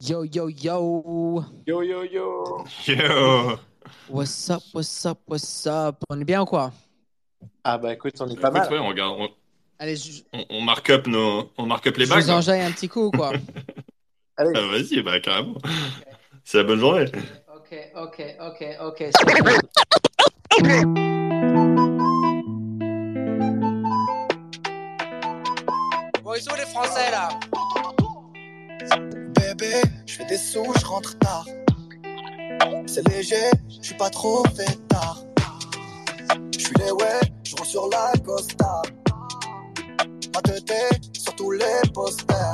Yo, yo, yo. Yo, yo, yo. Yo. What's up, what's up, what's up? On est bien ou quoi? Ah bah écoute, on est pas Écoute, mal. ouais, on, regarde, on, Allez, je, on- on marque up nos, on marque up les je bagues. vous enjaille un petit coup ou quoi? Allez, Ah, Vas-y, bah carrément. C'est la bonne journée. ok, ok, ok, ok. bon. Bon, ils sont les Français là? Bébé, je fais des sous, je rentre tard. C'est léger, je suis pas trop fait tard. Je suis les ouais, je roule sur la Costa. Ma tête sur tous les posters.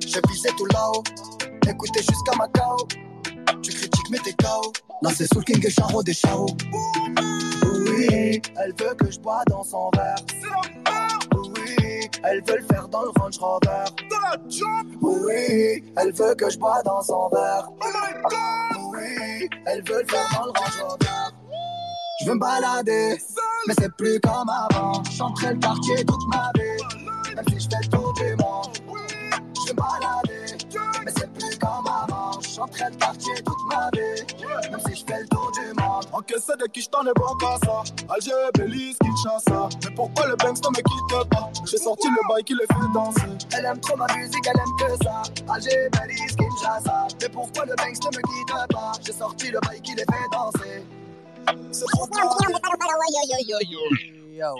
J'ai visé tout là-haut, écoutez jusqu'à Macao. Tu critiques mais t'es KO. Là c'est Soul King et Charo des Charo. Oui, elle veut que je bois dans son verre. Elle veut le faire dans le Range Rover. Oui, elle veut que je bois dans son verre. Oui, elle veut le faire dans le Range Rover. Je veux me balader, mais c'est plus comme avant. J'entrais le quartier toute ma vie, même si je fais le tour du monde. Je veux me balader, mais c'est plus comme avant. J'entrais le quartier toute ma vie, même si je fais le tour. Encaissé de qui j't'en ai bon qu'à ça. Alger, Belize, Kinshasa. Mais pourquoi le Banks ne me quitte pas? J'ai sorti le bail qui les fait danser. Elle aime trop ma musique, elle aime que ça. Alger, Belize, Kinshasa. Mais pourquoi le Banks ne me quitte pas? J'ai sorti le bail qui les fait danser. C'est trop tard. Yo.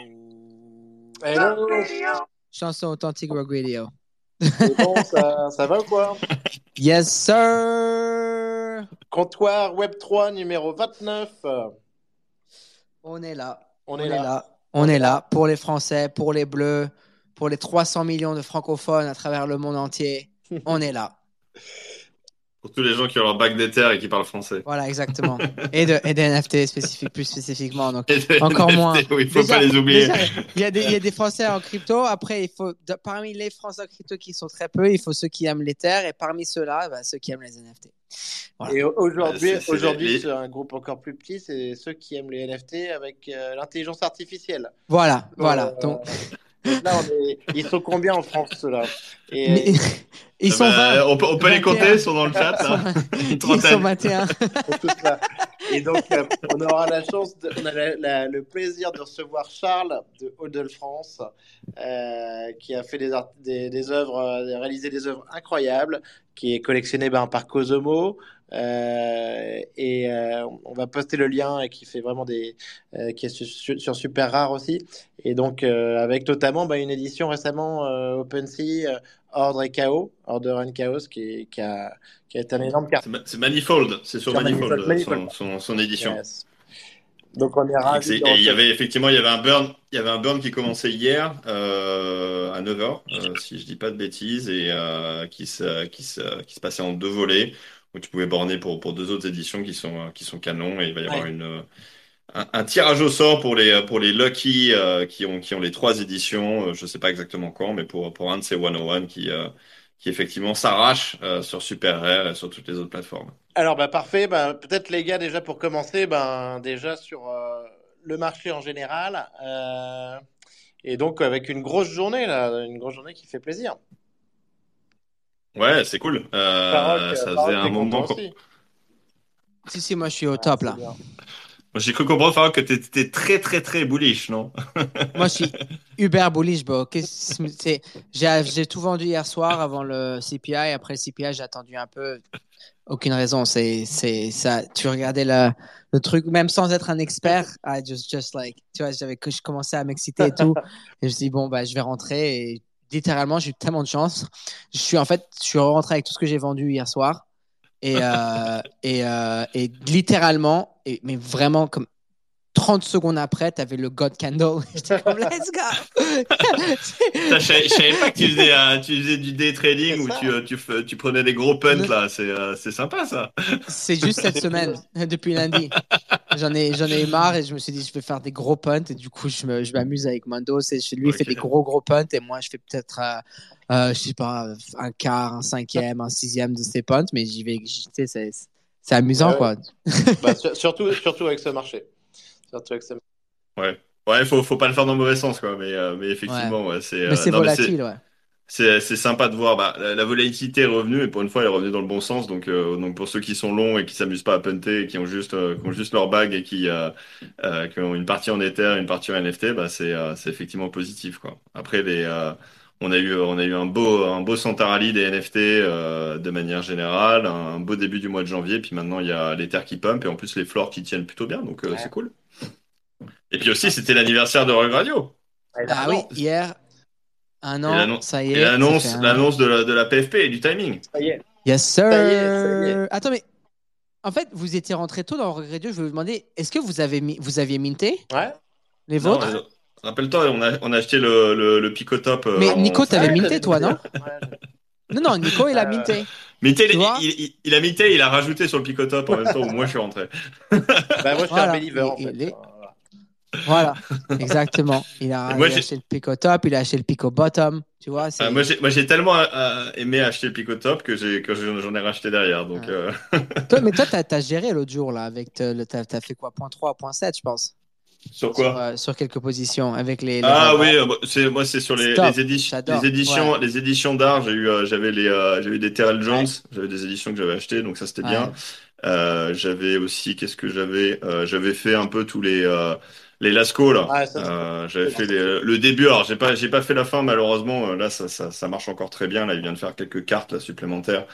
hello. Chanson authentique Rock Radio. C'est bon, ça, ça va ou quoi? Yes, sir! Comptoir Web 3 numéro 29. On est là. On, est, là. On est là pour les Français, pour les Bleus, pour les 300 millions de francophones à travers le monde entier. On est là. Pour tous les gens qui ont leur bague d'éther et qui parlent français. Voilà, exactement. Et de, et de NFT spécifique, plus spécifiquement. Donc, Et des Encore NFT, moins. Oui, il faut Déjà- pas les oublier. il y, a des, il y a des Français en crypto. Après, il faut, de- parmi les Français en crypto qui sont très peu, il faut ceux qui aiment les terres. Et parmi ceux-là, bah, ceux qui aiment les NFT. Voilà. Et aujourd'hui, C'est- c'est aujourd'hui les- sur un groupe encore plus petit, c'est ceux qui aiment les NFT avec euh, l'intelligence artificielle. Voilà, voilà. Euh, donc là, on est... ils sont combien en France ceux-là? Et, mais- ils Ah sont bah, 20. on peut, on peut les 21. compter, ils sont dans le chat. là. Ils sont trentaine. 21. pour tout ça. Et donc, euh, on aura la chance, de- on a la- la- le plaisir de recevoir Charles de Hodel France, euh, qui a fait des, art- des, des œuvres, euh, réalisé des œuvres incroyables, qui est collectionné ben, par Cosomo. Euh, et euh, on va poster le lien et qui fait vraiment des euh, qui est sur, super rare aussi et donc avec notamment ben, une édition récemment OpenSea Ordre et Chaos Order and Chaos qui, qui a qui a été un énorme carton C'est ma- C'est Manifold, c'est sur Manifold. Son, son- son édition. Yes. Donc on est Et ravis. et il y avait effectivement il y avait un burn, il y avait un burn qui commençait hier euh, à 9h, si je dis pas de bêtises, et euh, qui se, qui se, qui se passait en deux volets, où tu pouvais borner pour, pour deux autres éditions qui sont, euh, qui sont canons, et il va y avoir une, euh, un, un tirage au sort pour les, pour les lucky euh, qui ont, qui ont les trois éditions, euh, je sais pas exactement quand, mais pour, pour un de ces 101 qui, euh, qui effectivement s'arrache euh, sur Super Rare et sur toutes les autres plateformes. Alors bah parfait. Bah, peut-être les gars déjà pour commencer, ben déjà sur euh, le marché en général, euh, et donc avec une grosse journée là, une grosse journée qui fait plaisir. Ouais, c'est cool. Euh, Paroc, ça faisait un moment. Si, si, moi, je suis au top là. J'ai cru comprendre Farah, que tu étais très très très bullish, non? Moi, je suis uber bullish, bro. J'ai j'ai tout vendu hier soir avant le CPI. Après le CPI, j'ai attendu un peu. Aucune raison. C'est c'est ça. Tu regardais le, le truc, même sans être un expert. I just, just like, tu vois, j'avais que je commençais à m'exciter et tout. Et je me suis dit, bon, bah, je vais rentrer. Et littéralement, j'ai eu tellement de chance. Je suis en fait, je suis rentré avec tout ce que j'ai vendu hier soir. Et, euh, et, euh, et littéralement, et, mais vraiment comme 30 secondes après, tu avais le God Candle. J'étais comme, let's go! Je savais je savais pas que tu faisais, euh, tu faisais du day trading où tu, euh, tu, prenais des gros punts là. C'est euh, c'est sympa ça. C'est juste cette semaine, depuis lundi. J'en ai, j'en ai eu marre et je me suis dit, je vais faire des gros punts. Et du coup, je m'amuse avec Mando. C'est, lui, il fait des gros, gros punts. Et moi, je fais peut-être, euh, euh, je sais pas, un quart, un cinquième, un sixième de ces punts. Mais j'y vais, c'est, amusant, Ouais, quoi. Bah, sur- surtout surtout avec ce marché. Ce Ouais. Ouais, faut, faut pas le faire dans le mauvais sens quoi. Mais, euh, mais effectivement, ouais, c'est. Mais euh, c'est non, mais volatile, ouais. c'est c'est sympa de voir. Bah, la, la volatilité est revenue et pour une fois, elle est revenue dans le bon sens. Donc, euh, donc pour ceux qui sont longs et qui s'amusent pas à punter et qui ont juste, euh, qui ont juste leur bague et qui, euh, euh, qui ont une partie en Ether, une partie en NFT, bah, c'est euh, c'est effectivement positif, quoi. Après, les, euh, on a eu, on a eu un beau, un beau Santa Rally des NFT euh, de manière générale, un beau début du mois de janvier. Puis maintenant, il y a l'Ether qui pump et en plus les floors qui tiennent plutôt bien. Donc, euh, Ouais. c'est cool. Et puis aussi, c'était l'anniversaire de Rug Radio. Ah oui, hier, un an, l'annonce- ça y est. Et l'annonce, un de la, de la PFP et du timing. Ça y est. Yes, sir. Ça y est, ça y est. Attends, mais en fait, vous étiez rentré tôt dans Regret 2. Je vais vous demander, est-ce que vous, avez mis, vous aviez minté? Ouais. les Non, vôtres? euh, Rappelle-toi, on a, on a acheté le, le, le Picotop. euh, Mais en- Nico, t'avais minté, toi, non? Non, non, Nico, il a Euh, minté. Minté, il, il, il- il a minté, il a rajouté sur le Picotop en même temps où moi je suis rentré. Bah, moi, je suis Voilà. un believer, en Il- fait. Voilà. Exactement. Il a, Moi, il a j'ai- acheté le pico top, il a acheté le pico bottom. Tu vois. Ah, moi, j'ai, tellement euh, aimé acheter le Picotop que, j'ai, que j'en ai racheté derrière. Donc, euh, Toi, mais toi, t'as as géré l'autre jour, là, avec. le- T'as as fait quoi Point 3, point 7, je pense. sur Sur, quoi euh, sur quelques positions, avec les. les Ah oui, euh, moi, c'est, moi c'est sur les, les, édi- les éditions, ouais. les éditions d'art. J'ai eu, euh, j'avais les, euh, des Terrell Jones, j'avais des éditions que j'avais achetées, donc ça c'était bien. Euh, j'avais aussi, qu'est-ce que j'avais? Euh, J'avais fait un peu tous les euh, les Lascaux là. Euh, j'avais fait les- le début. Alors j'ai pas j'ai pas fait la fin malheureusement. Euh, Là ça, ça ça marche encore très bien. Là il vient de faire quelques cartes là supplémentaires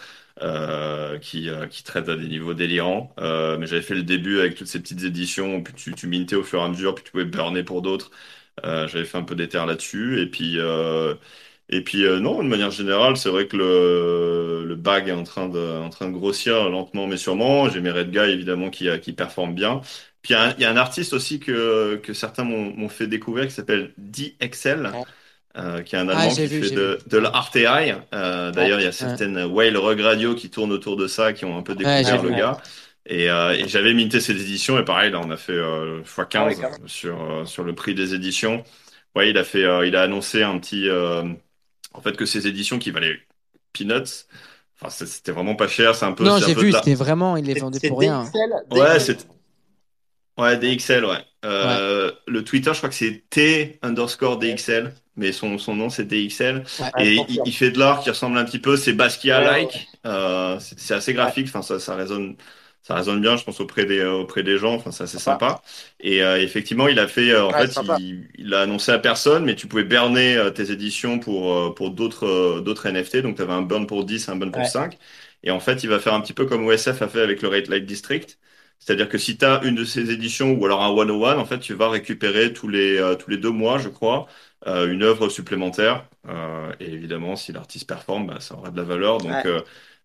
euh, qui euh, qui traitent à des niveaux délirants. Euh, mais j'avais fait le début avec toutes ces petites éditions. Puis tu tu mintais au fur et à mesure. Puis tu pouvais burner pour d'autres. Euh, j'avais fait un peu d'éther là-dessus. Et puis euh, et puis euh, non, de manière générale, c'est vrai que le, le bag est en train de, en train de grossir lentement mais sûrement. J'ai mes Red Guy évidemment qui, qui performent bien. Puis il y, a un, il y a un artiste aussi que, que certains m'ont fait découvrir qui s'appelle DXL, euh, qui est un Ah, Allemand qui vu, fait de, de l'RTI. Euh, D'ailleurs, il y a certaines Whale Rug Radio qui tournent autour de ça, qui ont un peu Ouais, découvert le gars. Et, euh, et j'avais minté ces éditions et pareil, là on a fait euh, x15 Ah ouais, quand même. sur, euh, sur le prix des éditions. Ouais, il a fait, euh, il a annoncé un petit, euh, en fait, que ces éditions qui valaient peanuts, enfin, c'était vraiment pas cher, c'est un peu, Non, j'ai vu, la- c'était vraiment, il les vendait pour rien. DXL, Ouais, ouais, DXL, ouais. Euh, Le Twitter, je crois que c'est T underscore DXL, mais son, son nom c'est DXL. Ouais. Ouais, Et il, il fait de l'art qui ressemble un petit peu, c'est Basquiat-like. Ouais, Euh, c'est c'est assez graphique, enfin, ça, ça résonne, ça résonne bien, je pense, auprès des, euh, auprès des gens, enfin, c'est assez Sympa. sympa. Et euh, effectivement, il a fait, euh, en Ouais, fait, sympa. il, il a annoncé à personne, mais tu pouvais burner euh, tes éditions pour, euh, pour d'autres euh, d'autres NFT. Donc, tu avais un burn pour 10, un burn pour Ouais. 5. Et en fait, il va faire un petit peu comme OSF a fait avec le Rate Light District. C'est-à-dire que si tu as une de ces éditions ou alors un 101, en fait, tu vas récupérer tous les, euh, tous les deux mois, je crois, euh, une œuvre supplémentaire. Euh, et évidemment, si l'artiste performe, bah, ça aura de la valeur. Donc,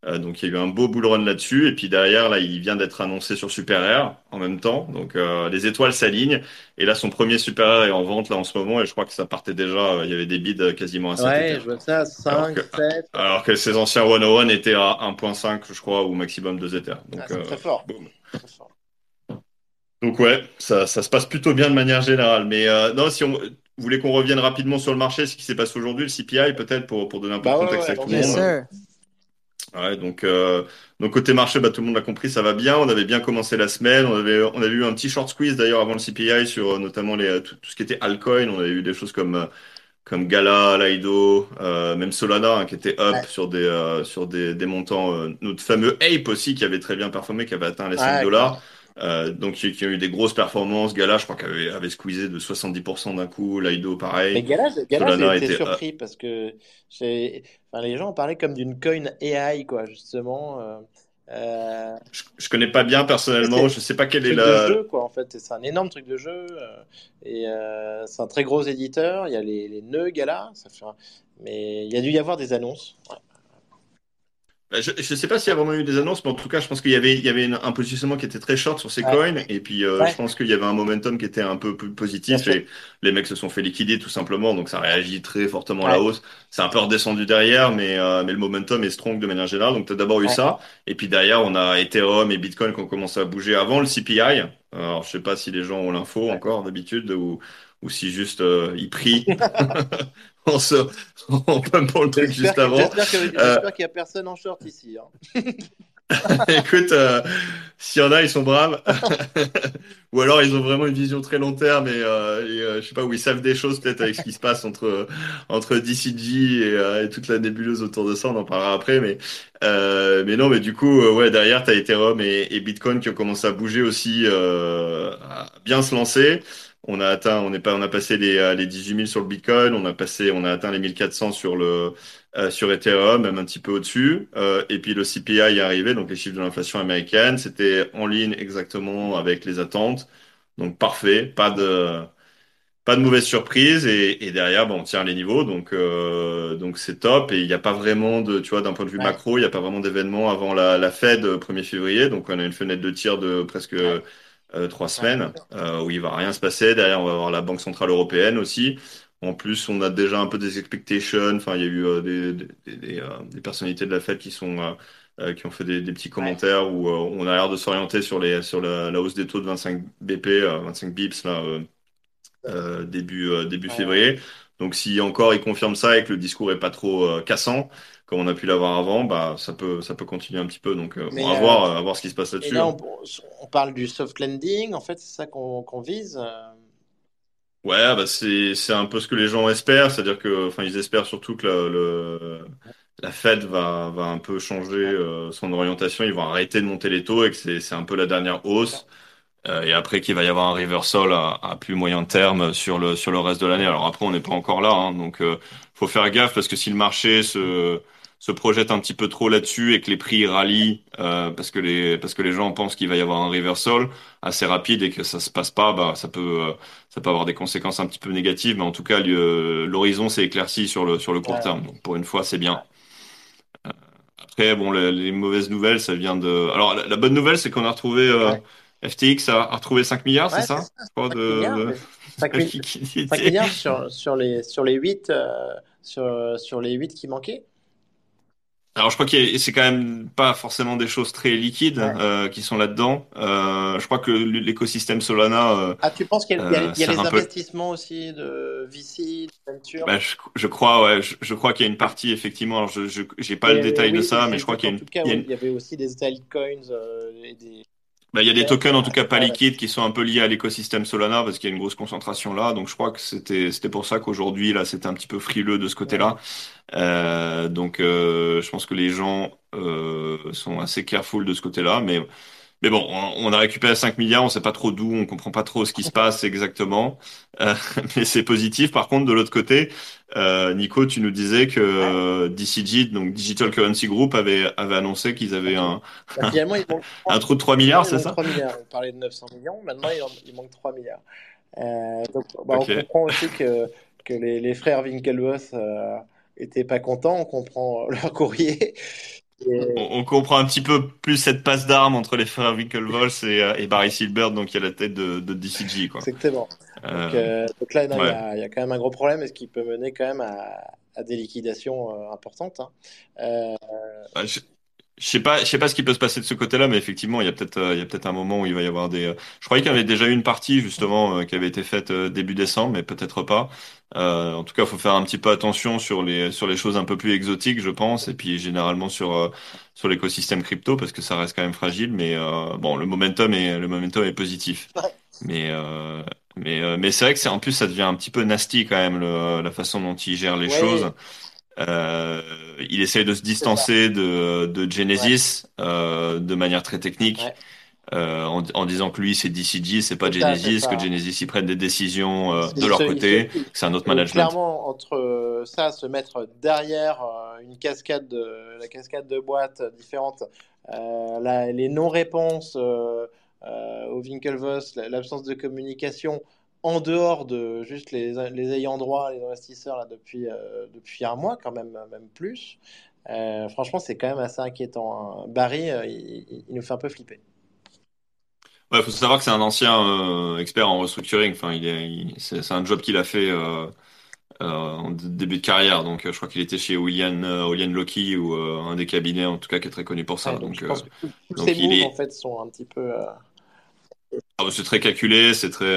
Ouais. donc il y a eu un beau bull run là-dessus. Et puis derrière, là, il vient d'être annoncé sur Super Air en même temps. Donc euh, les étoiles s'alignent. Et là, son premier Super Air est en vente là en ce moment. Et je crois que ça partait déjà. euh, il y avait des bids quasiment à 7 Ouais, je vois ça, 5, Alors que- 7. Alors que ses anciens 101 étaient à 1.5, je crois, ou maximum 2 Ether. Donc, Ah, c'est euh, très fort. boum. Donc ouais, ça, ça se passe plutôt bien de manière générale. Mais euh, non, si on vous voulez qu'on revienne rapidement sur le marché, ce qui s'est passé aujourd'hui, le CPI peut-être pour, pour donner un peu Bah de ouais, contexte ouais, à tout le monde. Ouais, donc, euh, donc côté marché, bah, tout le monde l'a compris, ça va bien. On avait bien commencé la semaine. On avait, on avait eu un petit short squeeze d'ailleurs avant le CPI sur euh, notamment les, tout, tout ce qui était altcoin. On avait eu des choses comme, euh, comme Gala, Lido, euh, même Solana hein, qui était up Ouais. sur des, euh, sur des, des montants. euh, notre fameux Ape aussi qui avait très bien performé, qui avait atteint les 5 Ouais, dollars. Euh, donc qui, qui a eu des grosses performances. Gala, je crois qu'elle avait, avait squeezé de 70% d'un coup. Lido, pareil. Mais Gala, Gala Solana été était- surpris parce que enfin, les gens en parlaient comme d'une coin AI, quoi, justement. Euh, Je, je connais pas bien personnellement. Je sais pas quelle est la. de jeu, quoi, en fait. C'est un énorme truc de jeu. euh, et euh, c'est un très gros éditeur. Il y a les, les nœuds Gala. Ça fait un- Mais il y a dû y avoir des annonces. Ouais. Bah, Je ne sais pas s'il y a vraiment eu des annonces, mais en tout cas, je pense qu'il y avait, il y avait une- un positionnement qui était très short sur ces Ouais. coins. Et puis, euh, Ouais. je pense qu'il y avait un momentum qui était un peu plus positif. Et les mecs se sont fait liquider tout simplement. Donc, ça réagit très fortement à la hausse. C'est un peu redescendu derrière, mais, euh, mais le momentum est strong de manière générale. Donc, tu as d'abord eu ça. Et puis derrière, on a Ethereum et Bitcoin qui ont commencé à bouger avant le CPI. Alors, je sais pas si les gens ont l'info encore d'habitude ou, ou si juste euh, ils prient en se, pumpant le truc juste avant. j'espère Euh, qu'il n'y a personne en short ici. hein. Écoute, euh, s'il y en a, ils sont braves. Ou alors ils ont vraiment une vision très long terme et, euh, et, euh, je sais pas où ils savent des choses peut-être avec ce qui se passe entre entre DCG et, et toute la nébuleuse autour de ça. On en parlera après, mais mais non, mais du coup, ouais, derrière t'as Ethereum et, et Bitcoin qui ont commencé à bouger aussi, à bien se lancer. On a atteint, on est pas, on a passé les euh, les 18 000 sur le Bitcoin, on a passé, on a atteint les 1400 sur le euh, sur Ethereum, même un petit peu au-dessus. Euh, et puis le CPI est arrivé, donc les chiffres de l'inflation américaine, c'était en ligne exactement avec les attentes. Donc parfait, pas de pas de mauvaise surprise. Et, et derrière, bon, on tient les niveaux, donc euh, donc c'est top. Et il n'y a pas vraiment de, tu vois, d'un point de vue Ouais, macro, il n'y a pas vraiment d'événement avant la, la Fed euh, 1er février. Donc on a une fenêtre de tir de presque ouais, euh, trois semaines euh, où il va rien se passer. Derrière, on va avoir la Banque centrale européenne aussi. En plus, on a déjà un peu des expectations. Enfin, il y a eu euh, des, des, des, des, des personnalités de la Fed qui sont qui ont fait des, petits ouais. commentaires où on a l'air de s'orienter sur les sur la, la hausse des taux de 25 BP, euh, 25 bips là début début ouais. février. Donc, si encore il confirme ça et que le discours est pas trop euh, cassant, comme on a pu l'avoir avant, bah ça peut ça peut continuer un petit peu. Donc, euh, bon, Mais à euh, voir à voir ce qui se passe là-dessus. là, hein. on, on parle du soft landing. En fait, c'est ça qu'on vise. Ouais, bah c'est c'est un peu ce que les gens espèrent, c'est-à-dire que enfin ils espèrent surtout que la, le la Fed va va un peu changer son orientation, ils vont arrêter de monter les taux et que c'est c'est un peu la dernière hausse euh, et après qu'il va y avoir un reversal à, à plus moyen terme sur le sur le reste de l'année. Alors après on n'est pas encore là, hein, donc euh, faut faire gaffe parce que si le marché se se projette un petit peu trop là-dessus et que les prix rallient euh, parce que les parce que les gens pensent qu'il va y avoir un reversal assez rapide et que ça se passe pas, bah ça peut euh, ça peut avoir des conséquences un petit peu négatives, mais en tout cas l'horizon s'est éclairci sur le sur le court terme. Donc pour une fois c'est bien. Après bon les, les mauvaises nouvelles ça vient de alors la, la bonne nouvelle c'est qu'on a retrouvé ouais. FTX a, a retrouvé 5 milliards, c'est Ouais, c'est ça? ça, Je crois 5 milliards, de, mais 5, de mi- 5 liquidité. milliards sur, sur les, sur les 8, euh, sur, sur les 8 qui manquaient. Alors, je crois que c'est quand même pas forcément des choses très liquides Ouais. euh, qui sont là-dedans. Euh, je crois que l'écosystème Solana euh, Ah, tu penses qu'il y a, il y a- euh, les un peu. investissements aussi de VC, de Venture? Bah, je, je crois, ouais, je, je crois qu'il y a une partie effectivement. Alors, je, j'ai pas le Mais détail de oui, ça, mais je crois qu'il y a une, tout cas, il y a oui, une- il y avait aussi des altcoins euh, et des bah, il y a des ETF. tokens en tout cas pas liquides qui sont un peu liés à l'écosystème Solana parce qu'il y a une grosse concentration là. Donc, je crois que c'était c'était pour ça qu'aujourd'hui là, c'était un petit peu frileux de ce côté-là. Euh, donc, euh, je pense que les gens euh, sont assez careful de ce côté-là, mais Mais bon, on, a récupéré 5 milliards, on sait pas trop d'où, on comprend pas trop ce qui se passe exactement, Euh, mais c'est positif. Par contre, de l'autre côté, euh, Nico, tu nous disais que euh, DCG, donc Digital Currency Group, avait, avait annoncé qu'ils avaient un, Bah, finalement, il manque 3, un trou de 3 finalement, milliards, il c'est ça? 3 milliards. On parlait de 900 millions, maintenant il, manque 3 milliards. Euh, donc, bah, on comprend aussi que, que les, les frères Winklevoss euh, étaient pas contents, on comprend leur courrier. On, comprend un petit peu plus cette passe d'armes entre les frères Winklevoss et, euh, et Barry Silbert, donc qui est à la tête de, de DCG, quoi. exactement. Donc, Euh, euh, donc là, il y ouais. a, il y a quand même un gros problème, et ce qui peut mener quand même à, à des liquidations euh, importantes. hein. Bah, je, je sais pas, je sais pas ce qui peut se passer de ce côté-là, mais effectivement, il y a peut-être, euh, il y a peut-être un moment où il va y avoir des. euh, Je croyais qu'il y avait déjà eu une partie justement euh, qui avait été faite euh, début décembre, mais peut-être pas. Euh, en tout cas, faut faire un petit peu attention sur les sur les choses un peu plus exotiques, je pense, et puis généralement sur euh, sur l'écosystème crypto parce que ça reste quand même fragile. Mais euh, bon, le momentum est le momentum est positif. ouais, Mais euh, mais euh, mais c'est vrai que c'est en plus ça devient un petit peu nasty quand même le, la façon dont il gère les choses. ouais, Euh, il essaye de se distancer de, de Ouais, Genesis euh, de manière très technique, ouais. euh, en, en disant que lui c'est DCG, c'est pas ça, Genesis, que. Genesis ils prennent des décisions euh, de leur se, côté, c'est un autre management. clairement entre ça, se mettre derrière euh, une cascade de, la cascade de boîtes différentes, la- les non-réponses au Winklevoss, la- l'absence de communication en dehors de juste les, les ayants droit, les investisseurs là, depuis, euh, depuis un mois, quand même, même plus. Euh, franchement, c'est quand même assez inquiétant. hein. Barry, euh, il, il- il nous fait un peu flipper. Ouais, faut savoir que c'est un ancien expert en restructuring. Enfin, il est, il- c'est c'est un job qu'il a fait en début de carrière. Donc, je crois qu'il était chez William, William Lockheed ou un des cabinets en tout cas qui est très connu pour ça. Ouais, donc tous ces il moves, en fait, sont un petit peu... ah, c'est très calculé, c'est très.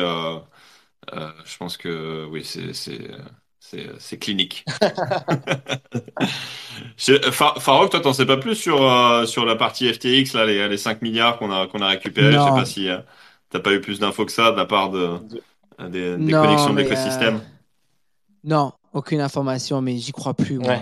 Euh, Euh, je pense que oui, c'est c'est C'est clinique. Farok, toi, t'en sais pas plus sur, euh, sur la partie FTX, là, les, les 5 milliards qu'on a, qu'on a récupérés? Je sais pas si euh, t'as pas eu plus d'infos que ça de la part de, des, connexions d'écosystème. Non, aucune information, mais j'y crois plus. Moi.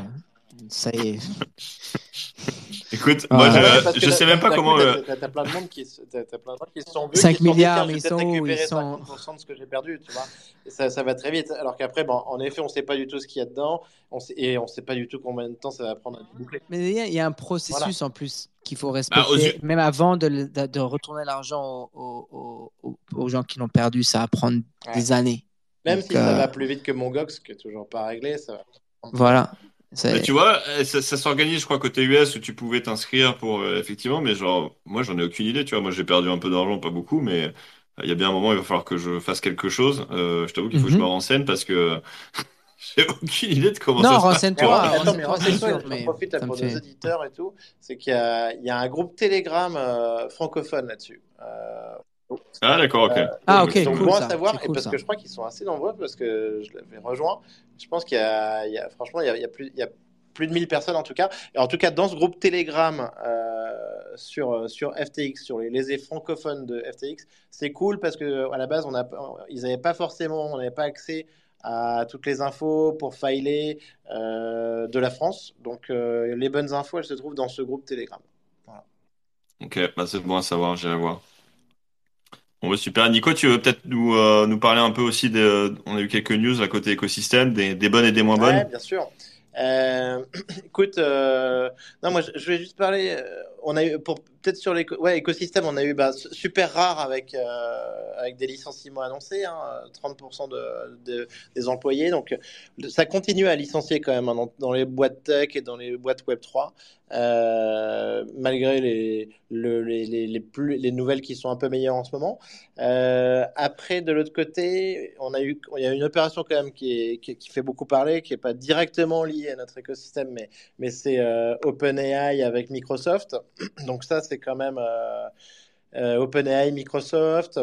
Ça y est. Écoute, moi, je, je sais même pas comment. T'as plein de monde qui, as plein de gens qui se sont 5 milliards, mais ils sont où ils sont... 50% de ce que j'ai perdu, tu vois. ça, ça, va très vite. Alors qu'après, bon, en effet, on sait pas du tout ce qu'il y a dedans, on sait, et on sait pas du tout combien de temps ça va prendre à boucler. Mais il y, a un processus en plus qu'il faut bah, respecter, même avant de, de, retourner l'argent aux, aux, aux, gens qui l'ont perdu, ça va prendre des années. Même si ça euh, va plus vite que mon Gox, qui est toujours pas réglé, ça va. Voilà tu vois, eh, ça, s'organise, je crois, côté US où tu pouvais t'inscrire pour euh, effectivement, mais genre, moi j'en ai aucune idée, tu vois. Moi j'ai perdu un peu d'argent, pas beaucoup, mais euh, il y a bien un moment, il va falloir que je fasse quelque chose. Euh, je t'avoue qu'il faut que je me mhm. renseigne parce que j'ai aucune idée de comment non, ça se renseigne-toi. Non, mais renseigne-toi, je profite pour nos éditeurs et tout. C'est qu'il y a, il y a un groupe Telegram francophone là-dessus. Ah d'accord, ok. ah ok, donc, cool, bon à savoir, et parce que je crois qu'ils sont assez nombreux, parce que je l'avais rejoint. Je pense qu'il y, a, franchement, il y a, plus, il y a plus de 1000 personnes en tout cas. Et en tout cas, dans ce groupe Telegram euh, sur, sur FTX, sur les lésés francophones de FTX, c'est cool parce que à la base, on a, ils n'avaient pas forcément, on n'avait pas accès à toutes les infos pour filer euh, de la France. Donc, euh, les bonnes infos, elles se trouvent dans ce groupe Telegram. Ok, bah c'est bon à savoir, j'irai voir. Bon, bah, super. Nico, tu veux peut-être nous, nous parler un peu aussi de. On a eu quelques news à côté écosystème, des, des bonnes et des moins bonnes. Ouais, bien sûr. Euh, écoute, euh, non, moi je, vais juste parler. Euh, on a eu pour peut-être sur écosystème, on a eu bah, super rare avec avec des licenciements annoncés, hein, 30% de, des employés. Donc ça continue à licencier quand même hein, dans, les boîtes tech et dans les boîtes Web 3, malgré les, les, les, les nouvelles qui sont un peu meilleures en ce moment. après, de l'autre côté, on a eu il y a une opération quand même qui, fait beaucoup parler, qui est pas directement liée à notre écosystème, mais, c'est euh, OpenAI avec Microsoft. Donc ça, c'est quand même euh, euh, OpenAI, Microsoft,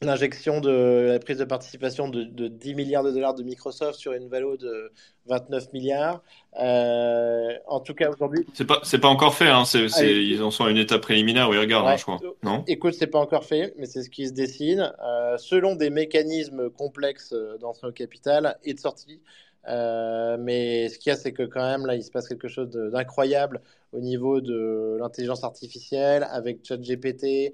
l'injection de la prise de participation de, 10 milliards de dollars de Microsoft sur une valeur de 29 milliards. en tout cas, aujourd'hui. C'est pas, c'est pas encore fait, hein. ils en sont à une étape préliminaire où ils regardent, hein, je crois. Non? Écoute, c'est pas encore fait, mais c'est ce qui se dessine. selon des mécanismes complexes d'entrée au capital et de sortie, euh, mais ce qu'il y a, c'est que quand même, là, il se passe quelque chose d'incroyable au niveau de l'intelligence artificielle avec ChatGPT,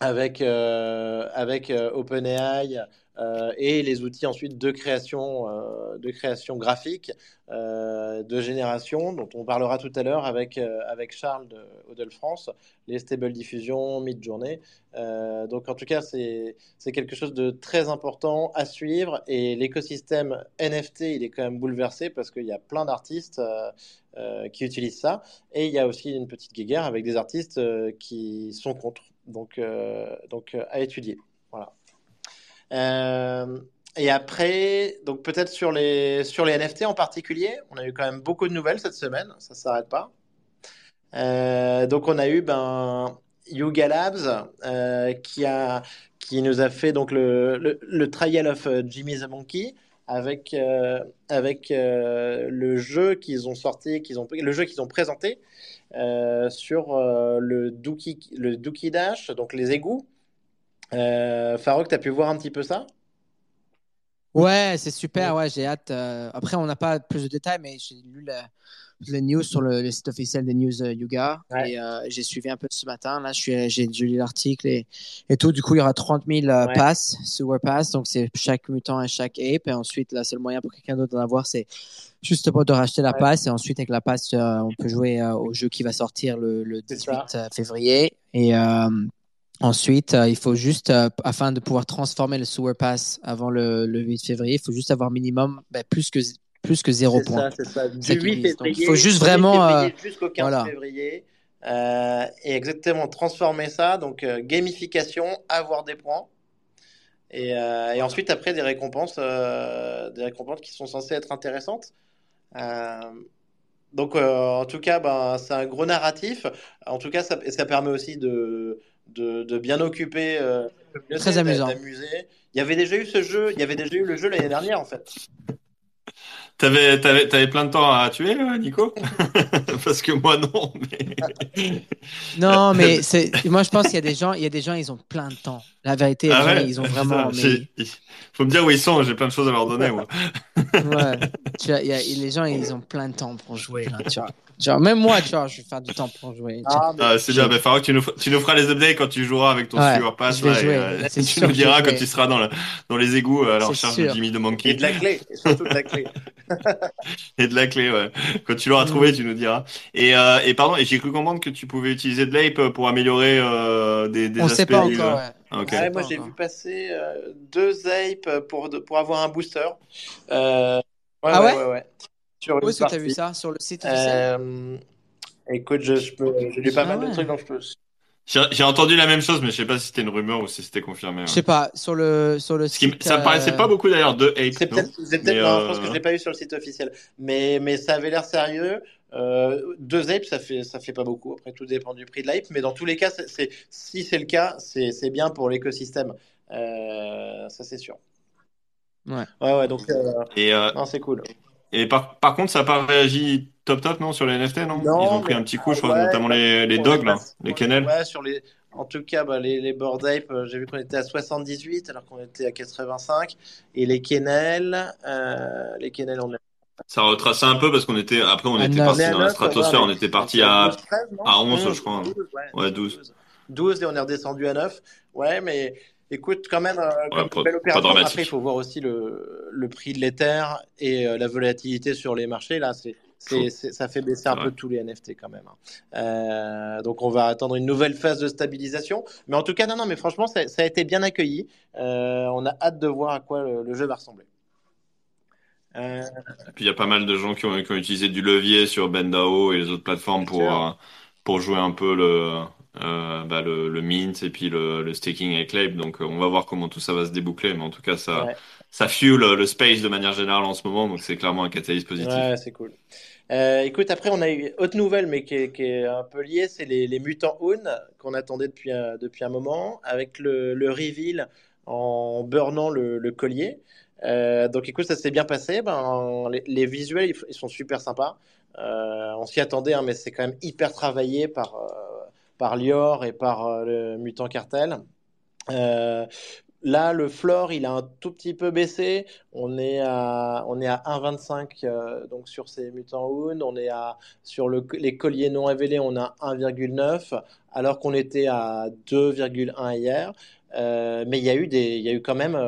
avec, euh, avec euh, OpenAI, euh, et les outils ensuite de création, euh, de création graphique, euh, de génération, dont on parlera tout à l'heure avec, avec Charles de France, les stable diffusion, mid-journée. donc en tout cas, c'est quelque chose de très important à suivre et l'écosystème NFT, il est quand même bouleversé parce qu'il y a plein d'artistes qui utilisent ça et il y a aussi une petite guéguerre avec des artistes qui sont contre. Donc, donc à étudier. Voilà. Euh, et après, donc peut-être sur les, sur les NFT en particulier, on a eu quand même beaucoup de nouvelles cette semaine, ça ne s'arrête pas. Euh, donc on a eu ben, Yuga Labs euh, qui, a, qui nous a fait donc le, le, trial of Jimmy the Monkey avec, avec le jeu qu'ils ont sorti, qu'ils ont, le jeu qu'ils ont présenté sur le, Dookie, le Dookie Dash, donc les égouts. Euh, Farouk, tu as pu voir un petit peu ça? Ouais, c'est super. Ouais, j'ai hâte. Euh, après, on n'a pas plus de détails, mais j'ai lu les news sur le, site officiel des News euh, Yuga et j'ai suivi un peu ce matin. Là, j'ai lu l'article et, et, tout. Du coup, il y aura 30 000 passes, sewer pass. Donc, c'est chaque mutant et chaque ape. Et ensuite, le seul moyen pour quelqu'un d'autre d'en avoir, c'est justement de racheter la passe. Et ensuite, avec la passe, on peut jouer au jeu qui va sortir le, le 18 février. Et Ensuite, euh, il faut juste, euh, afin de pouvoir transformer le sewer pass avant le, 8 février, il faut juste avoir minimum ben, plus que plus que 0 points. C'est ça, c'est ça. Du 8 février, il faut juste vraiment. Euh, jusqu'au 15 février. et exactement transformer ça, donc gamification, avoir des points. Et, et, ensuite, après, des récompenses, des récompenses qui sont censées être intéressantes. donc, en tout cas, ben, c'est un gros narratif. En tout cas, ça, ça permet aussi de, de, bien occuper, euh, très amusant. Il y avait déjà eu ce jeu, il y avait déjà eu le jeu l'année dernière en fait. T'avais, t'avais, t'avais plein de temps à tuer, euh, Nico? Parce que moi, non. Mais... Non, mais c'est, moi, je pense qu'il y a des gens, il y a des gens, ils ont plein de temps. La vérité, Ah gens, ils ont C'est vraiment, ça. mais, Faut me dire où ils sont, j'ai plein de choses à leur donner, moi. ouais, tu vois, il y a- les gens, ils ont plein de temps pour jouer, là, tu vois. Genre, même moi, tu vois, je vais faire du temps pour jouer. Ah, Ah, c'est bien, mais Farah, tu nous, f- tu nous feras les updates quand tu joueras avec ton Ouais, Sewer Pass, là, et, euh, tu nous diras quand tu seras dans, le- dans les égouts euh, à la recherche de. Jimmy de Et Monkey. de la clé, et surtout de la clé. Et de la clé, ouais. Quand tu l'auras trouvé, tu nous diras. Et, euh, et pardon, et j'ai cru comprendre que tu pouvais utiliser de l'ape pour améliorer euh, des, des On aspects sait pas encore, ouais. Ah, ok. Ouais, moi j'ai vu passer euh, deux apes pour, pour avoir un booster. Euh, ouais, Ah ouais, ouais? ouais, ouais. Sur Où est-ce que tu as vu ça? Sur le site officiel? Euh, écoute, je, je peux, j'ai lu pas Ah mal ouais. de trucs, donc je peux. J'ai entendu la même chose, mais je sais pas si c'était une rumeur ou si c'était confirmé. ouais. Je sais pas, sur le, sur le qui, ça me paraissait euh, pas beaucoup d'ailleurs de ape, C'est peut-être, c'est peut-être, Mais, non, je euh, pense que je l'ai pas eu sur le site officiel, mais, mais ça avait l'air sérieux. Euh, deux apes, ça fait, ça fait pas beaucoup. Après, tout dépend du prix de l'ape, mais dans tous les cas, c'est, si c'est le cas, c'est, c'est bien pour l'écosystème. Euh, ça, c'est sûr. Ouais. Ouais, ouais, donc, euh, Et, euh, non, c'est cool. Et par, par contre, ça n'a pas réagi top top, non, sur les NFT, non, Non, Ils ont pris un petit coup, je crois, ouais, notamment les, les dogs, là, les kennels. Ouais, sur les. En tout cas, bah, les, les board ape, euh, j'ai vu qu'on était à 78 alors qu'on était à 85. Et les kennels, euh, les kennels, on est Ça retraçait un peu parce qu'on était, après, on À était parti dans la 9, stratosphère, ouais, on était parti à, 12, 13, non? à 11, 11, je crois. 12, ouais. Ouais, 12. 12 et on est redescendu à 9. Ouais, mais écoute, quand même, euh, comme pas- belle pas opération. Après, il faut voir aussi le, le prix de l'Ether et euh, la volatilité sur les marchés. Là, c'est, c'est, Chaud. c'est- ça fait baisser un Ouais. peu tous les NFT quand même. hein. Euh, donc, on va attendre une nouvelle phase de stabilisation. Mais en tout cas, non, non, mais franchement, ça, ça a été bien accueilli. Euh, on a hâte de voir à quoi le, le jeu va ressembler. Et puis il y a pas mal de gens qui ont, qui ont utilisé du levier sur Bendao et les autres plateformes pour jouer un peu le, euh, bah, le, le mint et puis le, le staking avec. Donc euh, on va voir comment tout ça va se déboucler. Mais en tout cas, ça, Ouais. ça fuel le space de manière générale en ce moment. Donc c'est clairement un catalyse positif. Ouais, c'est cool. Euh, écoute, après, on a eu autre nouvelle, mais qui est, qui est un peu liée, c'est les, les mutants Own qu'on attendait depuis un, depuis un moment, avec le, le reveal en burnant le, le collier. Euh, donc, écoute, ça s'est bien passé. Ben, les, les visuels, ils, ils sont super sympas. Euh, on s'y attendait, hein, mais c'est quand même hyper travaillé par, euh, par Lior et par euh, le mutant cartel. Euh, là, le floor, il a un tout petit peu baissé. On est à, à 1,25 euh, donc sur ces mutants Hound. On est à, sur le, les colliers non révélés, on a 1,9 alors qu'on était à 2,1 hier. Mais il y a eu des, il y a eu quand même,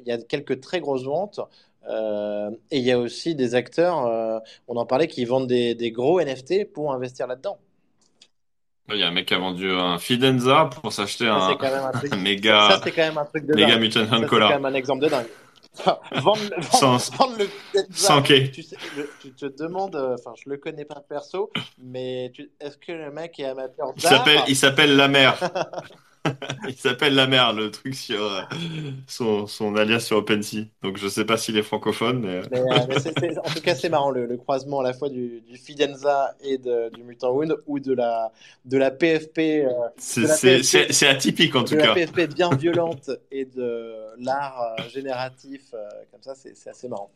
il y a quelques très grosses ventes. Et il y a aussi des acteurs, on en parlait, qui vendent des, des gros NFT pour investir là-dedans. Il y a un mec qui a vendu un Fidenza pour s'acheter un, un méga, ça, c'est quand même un truc de méga dingue. mutant Ça, c'est quand même un exemple de dingue. Enfin, vendre, vendre, Sans- vendre le sans Fidenza, quai. tu, sais, le- tu te demandes, euh, enfin, je le connais pas perso, mais est-ce que le mec est amateur Il d'art s'appelle, il s'appelle La Mer. Il s'appelle La Mer, le truc sur euh, son, son alias sur OpenSea. Donc je sais pas s'il est francophone, mais. Mais, euh, mais c'est- en tout cas, c'est marrant le, le croisement à la fois du, du Fidenza et de- du Mutant Wound ou de la, de la PFP, euh, C'est de la atypique en de tout la cas. PFP bien violente et de l'art euh, génératif, euh, comme ça, c'est assez marrant.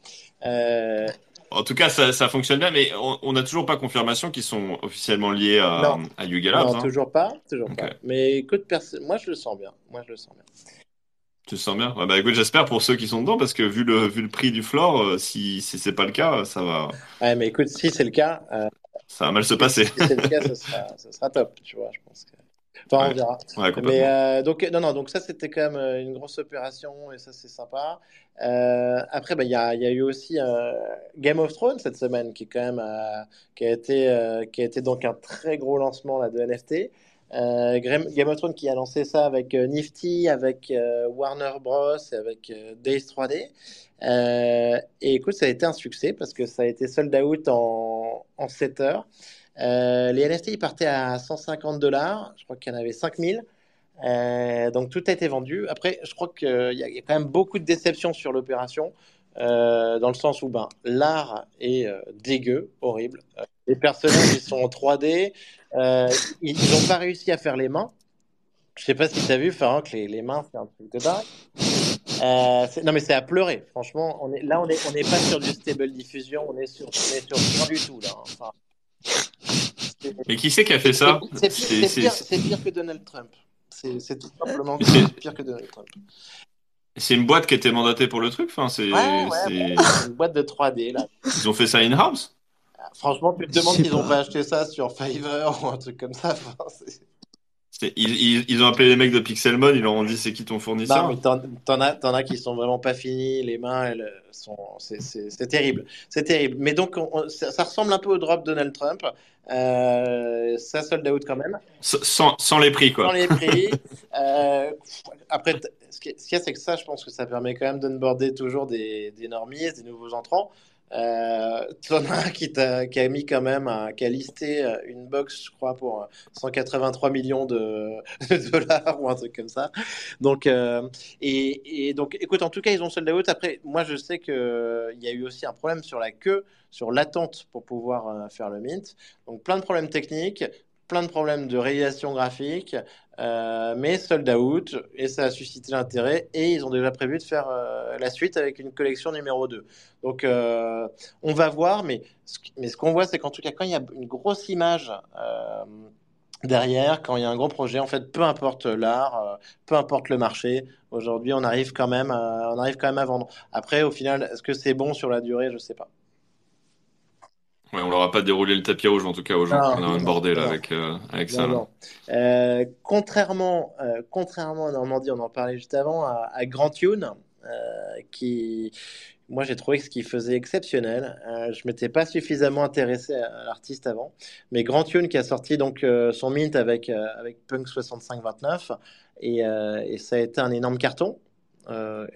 Euh, En tout cas, ça, ça fonctionne bien, mais on n'a toujours pas confirmation qu'ils sont officiellement liés à, Non. à Yuga Labs. non, hein. toujours pas, toujours Ok. pas. Mais écoute, perso- moi je le sens bien. Moi je le sens bien. Tu te sens bien? Ouais, bah écoute, j'espère pour ceux qui sont dedans, parce que vu le, vu le prix du floor, euh, si, si c'est pas le cas, ça va, Ouais, mais écoute, si c'est le cas, euh, ça va mal se passer. si c'est le cas, ce sera, ce sera top, tu vois, je pense que. Enfin, on verra. Ouais, Mais euh, donc non non donc ça c'était quand même une grosse opération et ça c'est sympa. Après bah il y a, y a eu aussi Game of Thrones cette semaine qui est quand même qui a été qui a été donc un très gros lancement là de NFT. Euh, Game of Thrones qui a lancé ça avec euh, Nifty, avec euh, Warner Bros, avec euh, Days 3D. Euh, et écoute, ça a été un succès parce que ça a été sold out en, en 7 heures. Les NFT, ils partaient à 150 dollars. Je crois qu'il y en avait 5000. Euh, donc tout a été vendu. Après, je crois qu'il y, y a quand même beaucoup de déceptions sur l'opération, dans le sens où ben, l'art est dégueu, horrible. Les personnages, ils sont en 3D. Euh, ils n'ont pas réussi à faire les mains. Je sais pas si tu as vu, Farah, que les, les mains, c'est un truc de dingue. Euh, non, mais c'est à pleurer. Franchement, on est, là, on n'est on est pas sur du stable diffusion, on est sur, on est sur rien du tout, là. hein. Enfin, Mais qui c'est qui a fait ça? c'est- pire, que Donald Trump. C'est tout simplement pire que Donald Trump. c'est une boîte qui était mandatée pour le truc. Enfin, c'est, Ouais, ouais, c'est, bon, c'est une boîte de 3D, là. ils ont fait ça in-house? Franchement, tu te Je demandes s'ils n'ont pas. acheté ça sur Fiverr ou un truc comme ça. Enfin, Ils, ils, ils ont appelé les mecs de Pixelmon, ils leur ont dit c'est qui ton Non, fournisseur? mais t'en t'en as, t'en as qui sont vraiment pas finis, les mains, elles sont, c'est c'est- c'est terrible, c'est terrible. Mais donc, on- on- ça, ça ressemble un peu au drop Donald Trump. Euh, ça sold out quand même, Sans, sans les prix, quoi. les prix. Euh, après, ce qui- ce qu'il y a, c'est que ça, je pense que ça permet quand même d'onboarder toujours des, des normies, des nouveaux entrants. Euh, qui, a mis quand même, qui a listé euh, une box, je crois, pour euh, 183 millions de, dollars ou un truc comme ça. Donc, euh, et, donc, écoute, en tout cas, ils ont sold out. Après, moi, je sais qu'il y a eu aussi un problème sur la queue, sur l'attente pour pouvoir euh, faire le mint. Donc, plein de problèmes techniques, plein de problèmes de réalisation graphique, euh, mais sold out, et ça a suscité l'intérêt. Et ils ont déjà prévu de faire euh, la suite avec une collection numéro 2. Donc, euh, on va voir, mais ce, mais ce qu'on voit, c'est qu'en tout cas, quand il y a une grosse image. euh, derrière, quand il y a un gros projet, en fait, peu importe l'art, peu importe le marché, aujourd'hui, on arrive quand même, à, on arrive quand même à vendre. Après, au final, est-ce que c'est bon sur la durée? Je sais pas. Ouais, on leur a pas déroulé le tapis rouge, en tout cas, aux gens. Non, On a un non, bordel non, avec, euh, avec ça, non, là. Euh, contrairement, euh, contrairement à Normandie, on en parlait juste avant, à, à Grand Tune, euh, qui, moi, j'ai trouvé que ce qu'il faisait exceptionnel. Euh, je m'étais pas suffisamment intéressé à, à l'artiste avant, mais Grand Tune qui a sorti donc euh, son mint avec euh, avec Punk 6529 et, euh, et ça a été un énorme carton. Euh,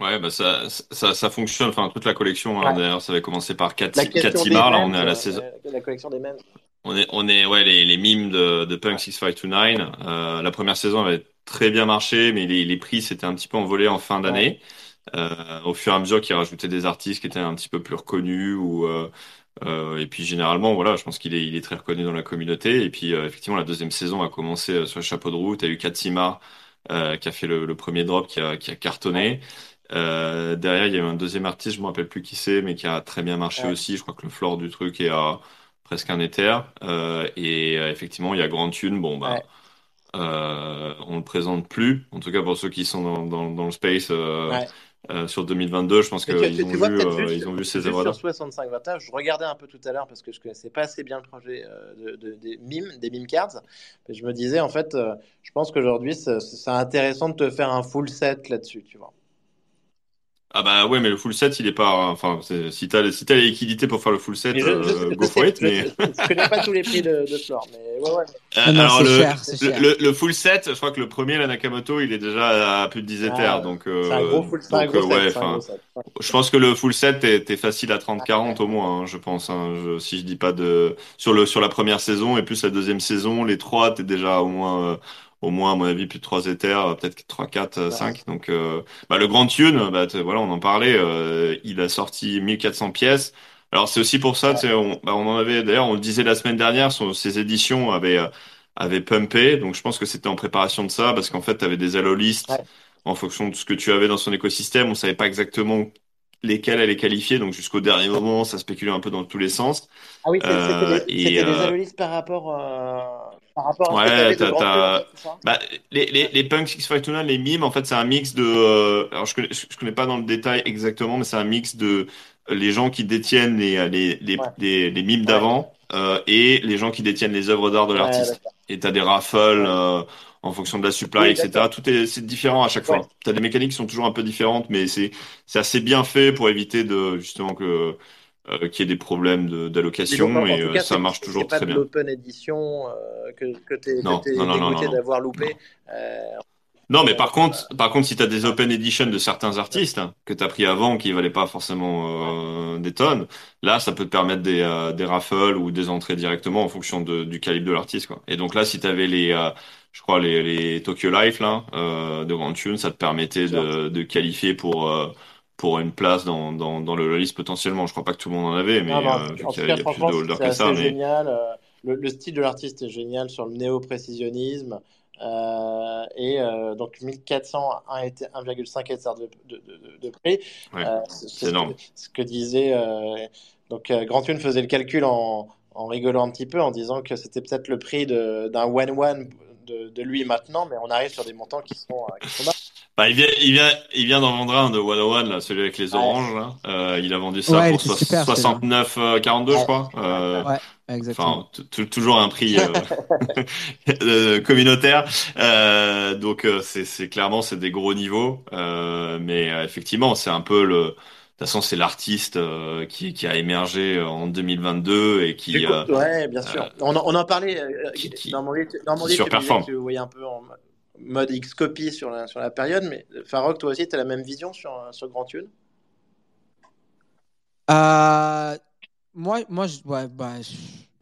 Ouais, bah ça, ça, ça fonctionne. Enfin, toute la collection, hein, ouais. d'ailleurs, ça avait commencé par 4, La question des Timar. Là, on memes, est à la euh, saison. la collection des memes. On est, on est, ouais, les, les mimes de, de Punk Ouais. 6529. Euh, la première saison avait très bien marché, mais les, les prix s'étaient un petit peu envolés en fin Ouais. d'année. Euh, au fur et à mesure qu'ils rajoutaient des artistes qui étaient un petit peu plus reconnus ou, euh, euh, et puis généralement, voilà, je pense qu'il est, il est très reconnu dans la communauté. Et puis, euh, effectivement, la deuxième saison a commencé euh, sur le chapeau de roue. T'as eu Katsima, euh, qui a fait le, le premier drop, qui a, qui a cartonné. Euh, derrière, il y a eu un deuxième artiste, je me rappelle plus qui c'est, mais qui a très bien marché Ouais. aussi. Je crois que le floor du truc est à presque un Ether. Euh, et euh, effectivement, il y a Grand Tune. Bon, bah, Ouais. euh, on le présente plus. En tout cas, pour ceux qui sont dans, dans, dans le space euh, Ouais. euh, sur 2022, je pense Mais tu, qu'ils ont tu vois vu, peut-être euh, juste, ils ont vu ces juste œuvres-là. sur 65 21 je regardais un peu tout à l'heure parce que je connaissais pas assez bien le projet euh, de, de- des mimes, des meme cards. Mais je me disais, en fait, euh, je pense qu'aujourd'hui, c'est c'est intéressant de te faire un full set là-dessus, tu vois. Ah bah ouais, mais le full set, il est pas. Enfin, c'est- si t'as si t'as les liquidités pour faire le full set, Mais je, je, euh, je go for sais, it. je, Mais je, je connais pas tous les prix de, de Flore, mais ouais, ouais. Euh, Ah non, alors c'est le, cher, c'est le, cher. le, le full set, je crois que le premier, la Nakamoto, il est déjà à plus de 10 Ah, Ethers. Donc, c'est un gros euh, full, c'est un donc gros euh, set, ouais, c'est un gros enfin, set. Ouais. je pense que le full set, t'es t'es facile à 30-40 au moins, hein, je pense. hein, je- si je dis pas de sur le sur la première saison et plus la deuxième saison, les trois, t'es déjà au moins euh, au moins à mon avis plus de 3 Ethers, euh, peut-être 3, 4, euh, Ouais. 5. Donc, euh, bah, le Grand Tune, bah, voilà, on en parlait. euh, il a sorti 1400 pièces. Alors c'est aussi pour ça, on, bah, on en avait d'ailleurs, on le disait la semaine dernière, son, ses éditions avaient euh, avaient pumpé, donc je pense que c'était en préparation de ça, parce qu'en fait, tu avais des allolistes Ouais. en fonction de ce que tu avais dans son écosystème, on savait pas exactement lesquels elle est qualifiée, donc jusqu'au dernier moment, ça spéculait un peu dans tous les sens. Ah oui, c'était des, des allolistes par rapport, par rapport à ouais, t'as, bah, les, les, les Punk 659, les mimes, en fait, c'est un mix de. euh, alors, je connais, je connais pas dans le détail exactement, mais c'est un mix de euh, les gens qui détiennent les, les, les, Ouais. les, les mimes Ouais. d'avant euh, et les gens qui détiennent les œuvres d'art de Ouais, l'artiste. d'accord. Et t'as des raffles Ouais. euh, en fonction de la supply, Oui, etc. d'accord. Tout est, c'est différent à chaque Ouais. fois. T'as des mécaniques qui sont toujours un peu différentes, mais c'est, c'est assez bien fait pour éviter de justement que euh, qu'il y ait des problèmes de, d'allocation en et euh, cas, ça marche toujours très de bien. l'open edition euh, que, que non, non, dégoûté d'avoir loupé. Euh, Non, mais par contre, par contre, si tu as des open edition de certains artistes hein, que tu as pris avant qui valaient pas forcément euh, des tonnes, là, ça peut te permettre des, euh, des raffles ou des entrées directement en fonction de, du calibre de l'artiste, quoi. Et donc là, si tu avais les, euh, je crois, les, les Tokyo Life là, euh, de Grand Tune, ça te permettait de, de qualifier pour, euh, pour une place dans, dans, dans le list potentiellement. Je crois pas que tout le monde en avait, mais non, en euh, y a, cas, y a plus de c'est que ça, mais génial. euh, Le, le style de l'artiste est génial sur le néo-précisionnisme. Euh, et euh, donc 1400 était 1,5 hectare de, de, de, de prix. Ouais, Euh, c'est c'est ce, énorme. que- ce que disait. donc Grand Thune faisait le calcul en, en rigolant un petit peu, en disant que c'était peut-être le prix d'un one-one de, de lui maintenant, mais on arrive sur des montants qui sont, qui sont bas. Bah, il vient, il vient, il vient d'en vendre un de 101, là, celui avec les Ouais. oranges, là. Euh, il a vendu ça Ouais, pour so- super, celui-là. 69, euh, 42, je Ouais. crois. Euh, Ouais, exactement. Enfin, toujours un prix euh, euh, communautaire. Euh, donc euh, c'est c'est clairement c'est des gros niveaux, Euh, mais euh, effectivement c'est un peu le. De toute façon c'est l'artiste euh, qui qui a émergé en 2022 et qui euh, ouais, bien sûr. On, en- on en parlait. euh, qui- qui- Normandie, tu- Normandie, qui tu me disais tu voyais un peu en mode X-copie sur la, sur la période, mais Farok, toi aussi, tu as la même vision sur, euh, sur Grand Thune? Euh, moi, moi, je, ouais, bah, je-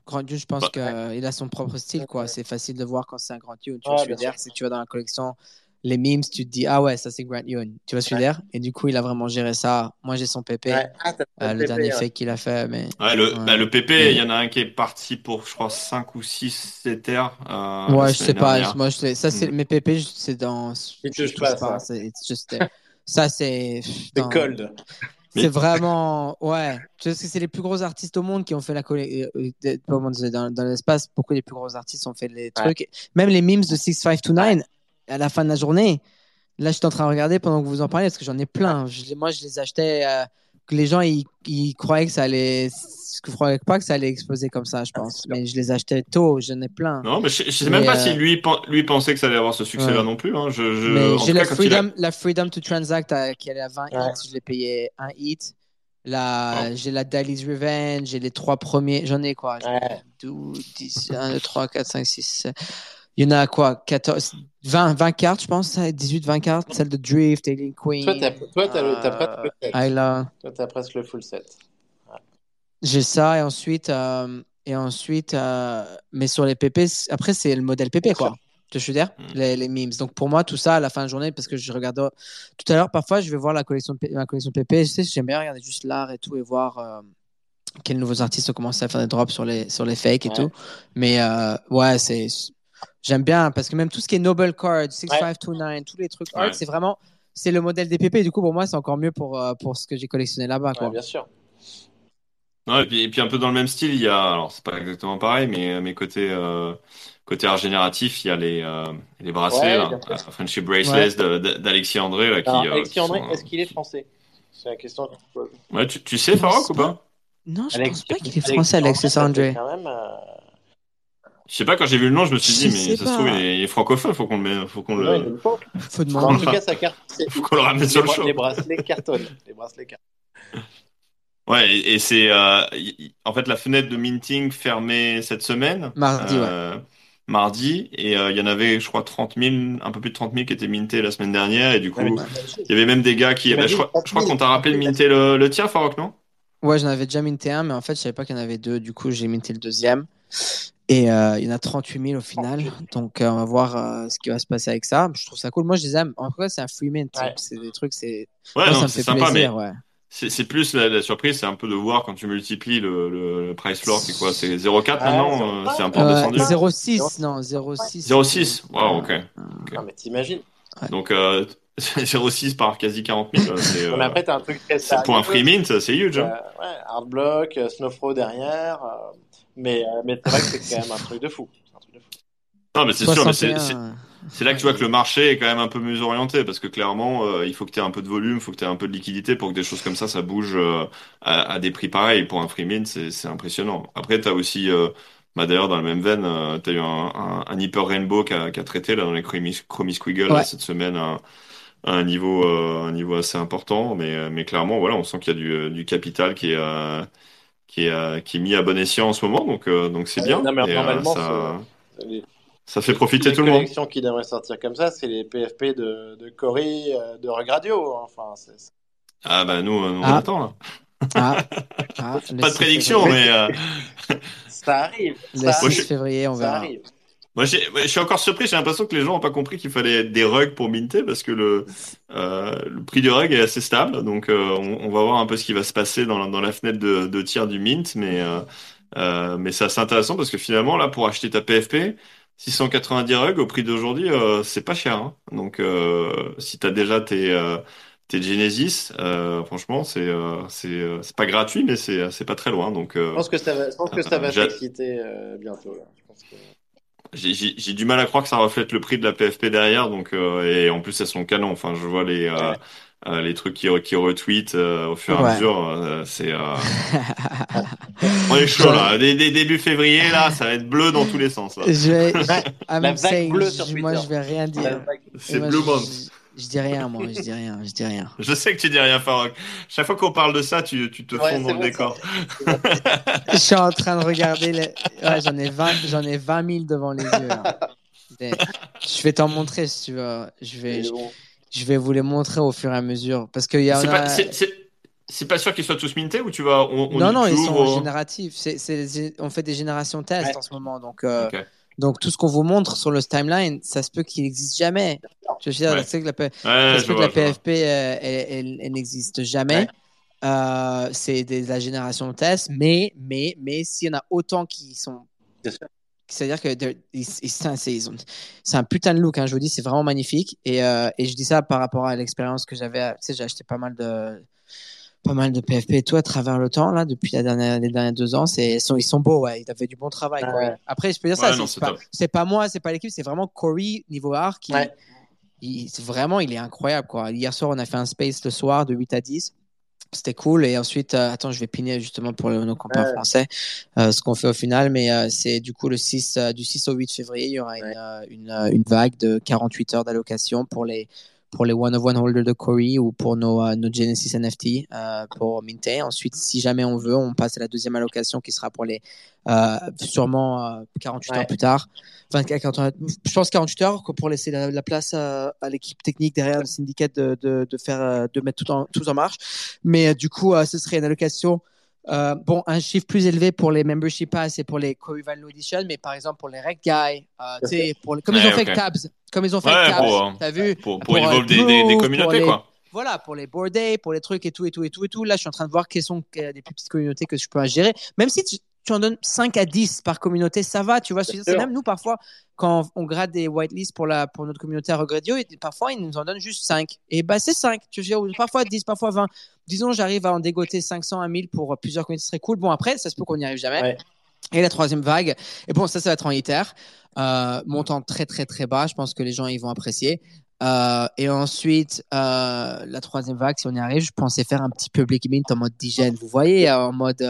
Grand Dieu, je pense Bah, qu'il a son propre style, quoi. Ouais. C'est facile de voir quand c'est un Grand Dieu. Tu Ouais, vois je veux dire? Si tu vas dans la collection, les memes, tu te dis, ah ouais, ça c'est Grant Ewan. Tu vois ce que je veux dire? Et du coup, il a vraiment géré ça. Moi, j'ai son PP, Ouais. Ah, euh, le PP, dernier ouais. fake qu'il a fait, mais ouais, le Ouais. bah, le PP il y en a un qui est parti pour je crois 5 ou 6 Ethers euh, ouais, je sais pas. Moi, je sais- ça, c'est Mm. mes PP, c'est dans. Ils je pas, ça. C'est it's just, ça, c'est. C'est dans- cold. C'est vraiment, ouais. Tu sais, c'est les plus gros artistes au monde qui ont fait la euh, euh, dans, dans l'espace? Beaucoup des plus gros artistes ont fait les trucs? Même les memes de 6529 à la fin de la journée. Là, je suis en train de regarder pendant que vous en parlez parce que j'en ai plein. Je moi, je les achetais. euh, que les gens, ils, ils croyaient que ça allait. Je croyais pas que ça allait exploser comme ça, je pense. Mais je les achetais tôt. J'en ai plein. Non, mais je, je sais Mais, même pas euh, si lui, lui pensait que ça allait avoir ce succès-là Ouais. non plus. Hein. Je, je, Mais j'ai la il a- freedom, la freedom to transact euh, qui est à 20 Ouais. hits. Je l'ai payé un hit. La, Oh. J'ai la Dali's Revenge. J'ai les trois premiers. J'en ai quoi ai Ouais. 12, 10, 1, 2, 3, 4, 5, 6. 7. Il y en a quoi 14, 20, 20 cartes, je pense. 18, 20 cartes. Celle de Drift, Alien Queen. Toi, t'as t'as presque le set. Ayla. Toi, t'as presque le full set. J'ai ça. Et ensuite, euh, et ensuite euh, mais sur les PP, après, c'est le modèle PP, quoi. Je veux dire? Mm. les, les memes. Donc pour moi, tout ça à la fin de journée, parce que je regarde tout à l'heure, parfois je vais voir la collection, ma collection PP. Je sais, j'aime bien regarder juste l'art et tout et voir euh, quels nouveaux artistes ont commencé à faire des drops sur les, sur les fakes et Ouais. tout. Mais euh, ouais, c'est. J'aime bien parce que même tout ce qui est Noble Card, 6529, tous les trucs Ouais. c'est vraiment. C'est le modèle des PP. Du coup, pour moi, c'est encore mieux pour, euh, pour ce que j'ai collectionné là-bas. quoi. Ouais, bien sûr. Non, et, puis, et puis un peu dans le même style, il y a, alors c'est pas exactement pareil, mais, mais côté, euh, côté art génératif, il y a les, euh, les bracelets, Ouais, là, sûr. euh, Friendship Bracelets d'Alexis André, là, qui, Alors, euh, Alexis qui André, sont, est-ce qu'il est français? C'est la question. Ouais, tu, tu sais, Farok, ou pas? Non, je Alexis- pense pas qu'il est français, Alexis André. quand même, euh, Je sais pas, quand j'ai vu le nom, je me suis dit, mais ça se trouve, il est, il est francophone, faut qu'on le faut qu'on ouais, le. Faut En demander. tout cas, sa carte, faut qu'on le ramène sur le show. les bracelets cartonnent. Les bracelets cartonnent. Ouais, et, et c'est, euh, en fait, la fenêtre de minting fermée cette semaine. Mardi, euh, Mardi, et euh, il y en avait, je crois, 30 000, un peu plus de 30 000 qui étaient mintés la semaine dernière, et du coup, Ouais, mais il y avait même des gars qui, bah, je, crois, je crois qu'on t'a rappelé de minter le, le tien, Farok, non? Ouais, j'en avais déjà minté un, mais en fait, je savais pas qu'il y en avait deux. Du coup, j'ai minté le deuxième. Et euh, il y en a 38 000 au final. Donc, euh, on va voir euh, ce qui va se passer avec ça. Je trouve ça cool. Moi, je les aime. En tout cas, c'est un free mint. Ouais. C'est des trucs, c'est. Ouais, Moi, non, ça me c'est fait sympa, plaisir, mais ouais. c'est plus la, la surprise, c'est un peu de voir quand tu multiplies le, le, le price floor, c'est quoi? C'est 0,4 Ah, maintenant? c'est un peu redescendu? 0,6, non, 0,6. 0,6? Wow, ok. Non, mais t'imagines. Donc, euh, 0,6 par quasi 40 000, c'est, Non, mais après, t'as un truc très pour un free mint, c'est huge. Euh, hein. ouais, Hardblock, euh, Snowfro derrière. Mais euh, mais c'est vrai que c'est quand même un truc de fou. C'est un truc de fou. Non, mais c'est sûr, mais c'est, 61. c'est- c'est là que tu vois que le marché est quand même un peu mieux orienté parce que clairement, euh, il faut que tu aies un peu de volume, il faut que tu aies un peu de liquidité pour que des choses comme ça, ça bouge euh, à, à des prix pareils. Pour un free mint, c'est, c'est impressionnant. Après, tu as aussi, euh, bah d'ailleurs, dans la même veine, euh, tu as eu un, un, un Hyper Rainbow qui a, qui a traité là, dans les Chromie, Chromie Squiggle Ouais. cette semaine à, à un niveau, euh, un niveau assez important. Mais, mais clairement, voilà, on sent qu'il y a du, du capital qui est, euh, qui est, euh, qui est mis à bon escient en ce moment. Donc, euh, donc c'est bien. non, mais Et, euh, normalement, ça, Les, ça fait profiter les tout le monde. collections qui devraient sortir comme ça, c'est les PFP de, de Cory, de Regradio. Enfin, c'est- c'est- Ah bah nous, nous on Ah. attend là. Ah, ah, le Pas de 6 prédiction, février. mais euh, ça arrive. Le Ça 6 arrive. février, on Ça verra. arrive. Moi je suis encore surpris. J'ai l'impression que les gens n'ont pas compris qu'il fallait des rugs pour minter parce que le euh, le prix du rug est assez stable. Donc euh, on, on va voir un peu ce qui va se passer dans la, dans la fenêtre de, de tir du mint, mais euh, euh, mais c'est assez intéressant parce que finalement là pour acheter ta PFP, 690 rugs au prix d'aujourd'hui, c'est pas cher. hein. Donc, si tu as déjà tes, tes Genesis, franchement, c'est c'est c'est pas gratuit, mais c'est c'est pas très loin. Donc, Je pense que ça va, je pense que ça va J'ai- s'exciter bientôt. là. Je pense que- j'ai du mal à croire que ça reflète le prix de la PFP derrière. Donc, euh, et en plus, elles sont canon. Enfin, je vois les, euh, euh, les trucs qui, qui retweetent euh, au fur et à Ouais. mesure. euh, c'est, euh, on est chaud là. Dès, dès début février, là, ça va être bleu dans tous les sens. là. je vais, je- La I'm vague saying, bleue sur je- moi, Twitter. je vais rien La dire. vague- C'est Moi, Blue je- Month. Je, dis rien, moi, je dis rien, je dis rien. Je sais que tu dis rien, Farok. Chaque fois qu'on parle de ça, tu, tu te Ouais, fonds dans le décor. Je suis en train de regarder. Les... Ouais, j'en ai 20, j'en ai 20 000 devant les yeux. là. Je vais t'en montrer si tu veux. Je vais, je, vais vous les montrer au fur et à mesure. Parce qu'il y en a. pas, c'est, c'est- c'est pas sûr qu'ils soient tous mintés ou tu vas. On, on- non, non, ils sont ouvres- génératifs. C'est, c'est- on fait des générations tests Ouais. en ce moment. Donc, euh, Ok. Donc tout ce qu'on vous montre sur le timeline, ça se peut qu'il n'existe jamais. Je veux dire, Ouais. tu sais que la, P- Ouais, ça se peut que la. PFP, euh, elle, elle- elle n'existe jamais. Ouais. Euh, c'est de la génération test, mais, mais, mais s'il y en a autant qui sont c'est-à-dire que c'est un putain de look, hein, je vous dis, c'est vraiment magnifique. Et, euh, et je dis ça par rapport à l'expérience que j'avais. Tu sais, j'ai acheté pas mal de pas mal de PFP et tout à travers le temps là depuis la dernière, les derniers deux ans. Ils sont, ils sont beaux, ouais. Ils avaient du bon travail. quoi. Ouais. Après, je peux dire ça, Ouais, c'est- pas, pas moi, c'est pas l'équipe, c'est vraiment Corey niveau art qui Ouais. il- vraiment il est incroyable quoi. Hier soir, on a fait un space le soir de 8 à 10. C'était cool. Et ensuite, euh, attends, je vais piner justement pour le- nos copains Ouais. français euh, ce qu'on fait au final. Mais euh, c'est du coup le 6, euh, du 6 au 8 février, il y aura une, Ouais. euh, une, euh, une vague de 48 heures d'allocation pour les, pour les one of one holders de Corey ou pour nos, euh, nos Genesis NFT euh, pour minter. Ensuite, si jamais on veut, on passe à la deuxième allocation qui sera pour les euh, sûrement euh, 48 heures Ouais. plus tard. 24, 40 heures, je pense 48 heures pour laisser la, la place à, à l'équipe technique derrière le syndicat de, de, de faire euh, de mettre tout en, tout en marche. Mais euh, du coup, euh, ce serait une allocation. Euh, bon, un chiffre plus élevé pour les membership pass et pour les Loo Edition, mais par exemple pour les Rec Guy, euh, tu sais, pour les- comme ils Ouais, ont fait avec Tabs, comme ils ont fait Ouais, avec Tabs, pour, t'as vu? Pour, pour, euh, évolve des, des, des Groove, communautés, les- quoi. voilà, pour les board days, pour les trucs et tout, et tout, et tout, et tout. Là, je suis en train de voir quelles sont des plus petites communautés que je peux gérer. Même si tu, tu en donnes 5 à 10 par communauté, ça va, tu vois. C'est même nous, parfois, quand on grade des whitelists pour, la, pour notre communauté à Regredio, et parfois, ils nous en donnent juste 5. Et bah, c'est 5. Tu vois, parfois 10, parfois 20. Disons, j'arrive à en dégoter 500 à 1000 pour plusieurs communautés, ce serait cool. Bon, après, ça se peut qu'on n'y arrive jamais. Ouais. Et la troisième vague, et bon, ça, ça va être en Ether, euh, montant très, très, très bas. Je pense que les gens, ils vont apprécier. Euh, et ensuite, euh, la troisième vague, si on y arrive, je pensais faire un petit public mint en mode digène. Vous voyez, en mode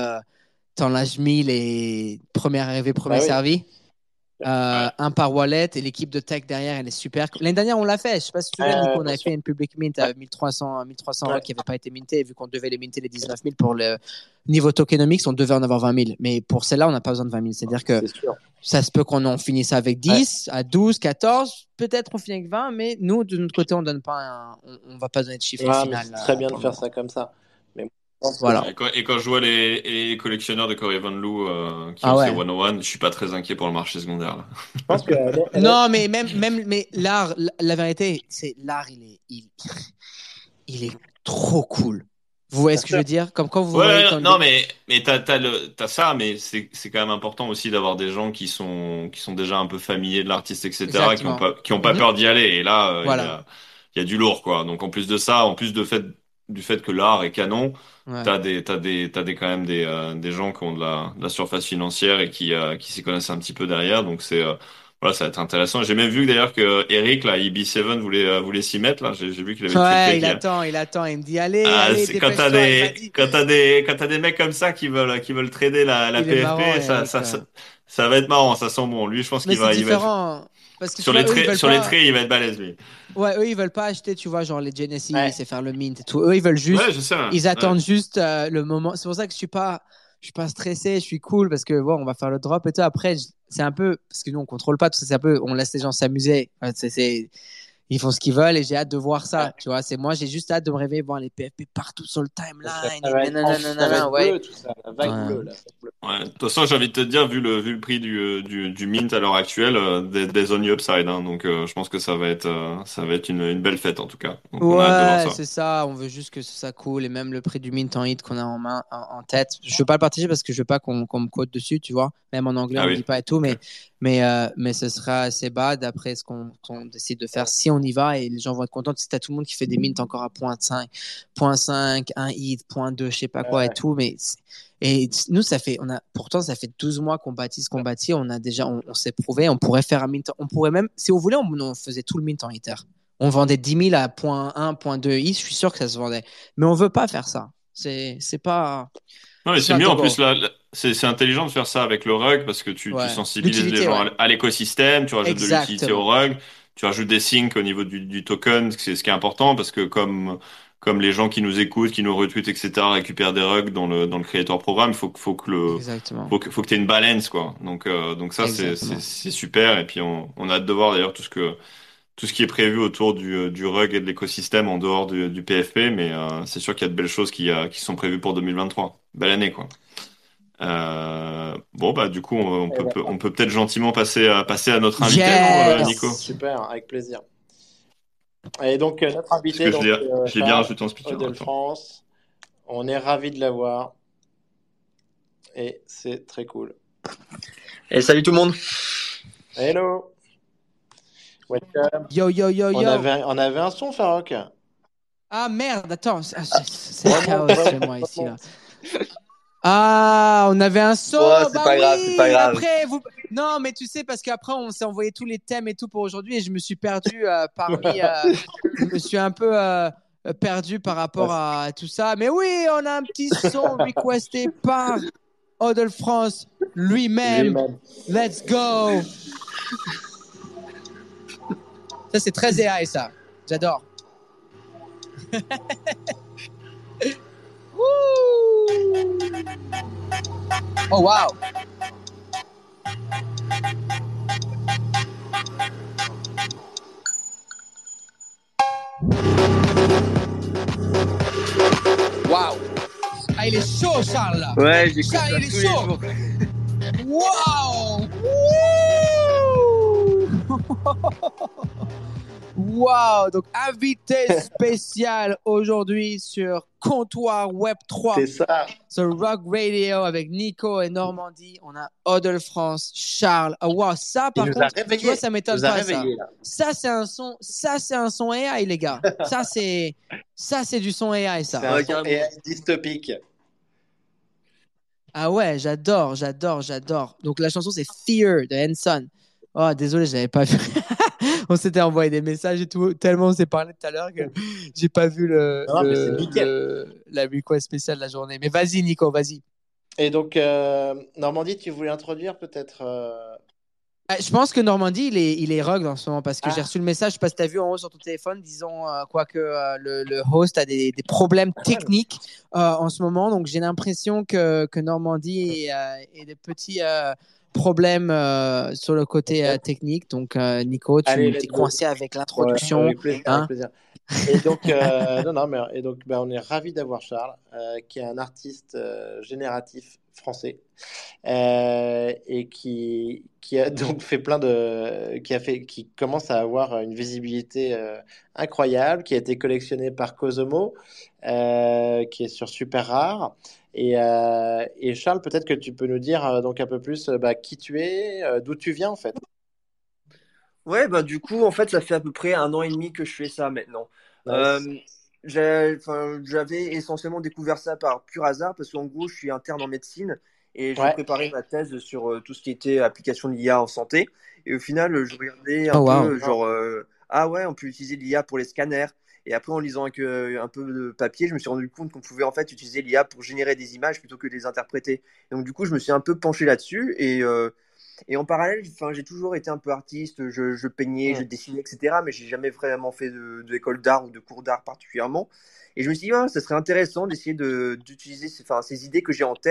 t'en lâches 1000 et premier arrivé, premier Bah oui. Euh, Un par wallet et l'équipe de tech derrière, elle est super. L'année dernière, on l'a fait. Je sais pas si tu te souviens, Ouais, ouais, on avait sûr. fait une public mint à 1300, 1300 euros Ouais. qui n'avait pas été minté. Vu qu'on devait les minter les 19 000 pour le niveau tokenomics, on devait en avoir 20 000. Mais pour celle-là, on n'a pas besoin de 20 000. C'est-à-dire que ça se peut qu'on en finisse avec 10, à 12, 14, peut-être on finit avec 20, mais nous, de notre côté, on donne pas un- on, on va pas donner de chiffre mais final. c'est très euh, bien de faire ça comme ça. Voilà. Et quand, et quand je vois les, les collectionneurs de Corey Van Loo euh, qui Ah ont ouais. ces 101, je suis pas très inquiet pour le marché secondaire. Là. je pense que. elle est- elle est- Non, mais même, même, mais l'art, la, la vérité, c'est l'art, il est, il, il est trop cool. Vous voyez ce que je veux dire? Comme quand vous Ouais, voyez quand- non, mais, mais t'as, t'as, le, t'as ça, mais c'est, c'est quand même important aussi d'avoir des gens qui sont, qui sont déjà un peu familiers de l'artiste, etc., qui Exactement. ont pas, qui ont pas Mhm. peur d'y aller. Et là, euh, il Voilà. y, a, il y a du lourd, quoi. Donc, en plus de ça, en plus de fait, du fait que l'art est canon, Ouais. t'as des, t'as des, t'as des, quand même des, euh, des gens qui ont de la, de la surface financière et qui, euh, qui s'y connaissent un petit peu derrière. Donc, c'est, euh, voilà, ça va être intéressant. J'ai même vu d'ailleurs que Eric, là, EB7 voulait, voulait s'y mettre, là. J'ai, j'ai vu qu'il avait Ouais, il attend, il attend, il me dit allez, ah, allez, c'est quand t'as des, dit. quand t'as des, quand t'as des mecs comme ça qui veulent, qui veulent trader la, la Il PFP, marrant, ça, Eric, ça, ça, ça va être marrant, ça sent bon. Lui, je pense Mais qu'il va, c'est il va. Parce que sur les ils traits, sur pas- les traits, il va être balèze, lui. Ouais, eux, ils veulent pas acheter, tu vois, genre les Genesis Ouais. et faire le mint et tout. Eux, ils veulent juste Ouais, je sais. Ils Ouais. attendent juste euh, le moment. C'est pour ça que je suis pas, je suis pas stressé, je suis cool parce que bon, on va faire le drop et tout. Après, c'est un peu parce que nous on contrôle pas tout ça. C'est un peu, on laisse les gens s'amuser. C'est, c'est- ils font ce qu'ils veulent et j'ai hâte de voir ça. Ouais. Tu vois, c'est moi, j'ai juste hâte de me réveiller voir les PFP partout sur le timeline. ça va et être, nanana, ça va nanana, être ouais. bleu, tout ça. La vague Ouais. bleue, là. c'est bleu. Ouais. De toute façon, j'ai envie de te dire, vu le, vu le prix du, euh, du, du mint à l'heure actuelle, euh, des, des on the upside, hein. Donc, euh, je pense que ça va être, euh, ça va être une, une belle fête, en tout cas. Donc, Ouais, c'est ça. On veut juste que ça coule et même le prix du mint en hit qu'on a en main, en, en tête. Je veux pas le partager parce que je veux pas qu'on me quote dessus, tu vois. Même en anglais, Ah on oui. dit pas et tout, mais Mais, euh, mais ce sera assez bas d'après ce qu'on décide de faire. Si on y va et les gens vont être contents, si t'as tout le monde qui fait des mints encore à 0.5, 0.5, 1 hit, 0.2, je sais pas quoi Ouais. et tout. Mais et nous, ça fait, on a, pourtant, ça fait 12 mois qu'on bâtit ce qu'on bâtit. On a déjà, on, on s'est prouvé. On pourrait faire un mint. On pourrait même, si on voulait, on, on faisait tout le mint en Ether. On vendait 10 000 à 0.1, 0.2 hit. Je suis sûr que ça se vendait. Mais on veut pas faire ça. C'est, c'est pas. Non, mais C'est mieux en plus, là, c'est c'est intelligent de faire ça avec le rug parce que tu, Ouais. tu sensibilises les L'utilité, gens ouais. à, l'écosystème, tu rajoutes de l'utilité Exactement. au rug, tu rajoutes des syncs au niveau du, du token, c'est ce qui est important parce que comme, comme les gens qui nous écoutent, qui nous retweetent, etc., récupèrent des rugs dans le, dans le Creator Programme, il faut, que- faut que le, Exactement. faut que, faut que tu aies une balance, quoi. Donc, euh, donc ça, c'est, Exactement. c'est, super. Et puis, on, on a hâte de voir d'ailleurs tout ce que, tout ce qui est prévu autour du, du rug et de l'écosystème en dehors du, du PFP. Mais euh, c'est sûr qu'il y a de belles choses qui, euh, qui sont prévues pour 2023. Belle année, quoi. Euh, bon, bah, du coup, on, on peut, peut- on peut peut-être gentiment passer à, passer à notre invité, Yes. non, euh, Nico? Super, avec plaisir. Et donc, euh, notre invité, donc, l'ai, euh, je l'ai bien rajouté en speaker. Attends. France, on est ravis de l'avoir. Et c'est très cool. Et salut tout le monde. Hello! Welcome. Yo, yo, yo, On yo. avait, on avait un son, Farok. Ah merde, attends, c'est Remonte, chaos chez moi ici là. Ah, on avait un son. Ouais, c'est bah pas grave, oui, c'est pas grave. Après, vous... Non, mais tu sais, parce qu'après, on s'est envoyé tous les thèmes et tout pour aujourd'hui et je me suis perdu euh, parmi. euh, je me suis un peu euh, perdu par rapport à tout ça. Mais oui, on a un petit son requesté par Odell France lui-même. Lui-même. Let's go. Ça, c'est très AI, ça. J'adore. Oh, wow. Wow. Ah, il est chaud, Charles. là. Ouais, j'écoute Charles, ça il est les chaud. jours. Wow! Wow! Donc, invité spécial aujourd'hui sur Comptoir Web 3 C'est ça. sur Rock Radio avec Nico et Normandie. On a Odell France, Charles. Ah, wow, ça, par contre, tu réveillés. vois, ça m'étonne pas, ça. Ça, c'est un son, ça, c'est un son AI, les gars. Ça, c'est, ça, c'est du son AI, ça. C'est un son. AI dystopique. Ah ouais, j'adore, j'adore, j'adore. Donc la chanson c'est Fear de Henson. Oh, désolé, j'avais pas vu. on s'était envoyé des messages et tout, tellement on s'est parlé tout à l'heure que j'ai pas vu le, Non, la request spéciale de la journée. Mais vas-y, Nico, vas-y. Et donc, euh, Normandie, tu voulais introduire peut-être. euh, Ah, Je pense que Normandie, il est, il est rogue en ce moment parce que Ah. j'ai reçu le message, je sais pas si tu as vu en haut sur ton téléphone, disons euh, quoi que euh, le, le host a des, des problèmes techniques euh, en ce moment. Donc j'ai l'impression que, que Normandie a des petits problèmes euh, sur le côté euh, technique. Donc euh, Nico, tu Allez, t'es coincé avec Ouais, l'introduction. avec plaisir, hein. plaisir. Et donc, non, non, mais, et donc bah, on est ravis d'avoir Charles, qui est un artiste génératif français et qui, qui a donc fait plein de. qui, a fait, qui commence à avoir une visibilité incroyable, qui a été collectionné par Cosomo, euh, qui est sur Super Rare. Et, euh, et Charles, peut-être que tu peux nous dire euh, donc un peu plus euh, bah, qui tu es, euh, d'où tu viens en fait. Ouais, bah du coup, en fait, ça fait à peu près un an et demi que je fais ça maintenant. Euh, j'avais essentiellement découvert ça par pur hasard parce qu'en gros, je suis interne en médecine et je Ouais. préparais ma thèse sur euh, tout ce qui était application de l'IA en santé. Et au final, je regardais un Oh, wow. peu, genre, euh, ah ouais, on peut utiliser l'IA pour les scanners. Et après, en lisant avec, euh, un peu de papier, je me suis rendu compte qu'on pouvait en fait utiliser l'IA pour générer des images plutôt que de les interpréter. Et donc, du coup, je me suis un peu penché là-dessus. Et, euh, et en parallèle, j'ai toujours été un peu artiste. Je, je peignais, je dessinais, etc. Mais j'ai jamais vraiment fait de- d'école d'art ou de cours d'art particulièrement. Et je me suis dit, ah, ça serait intéressant d'essayer de- d'utiliser ces, enfin, ces idées que j'ai en tête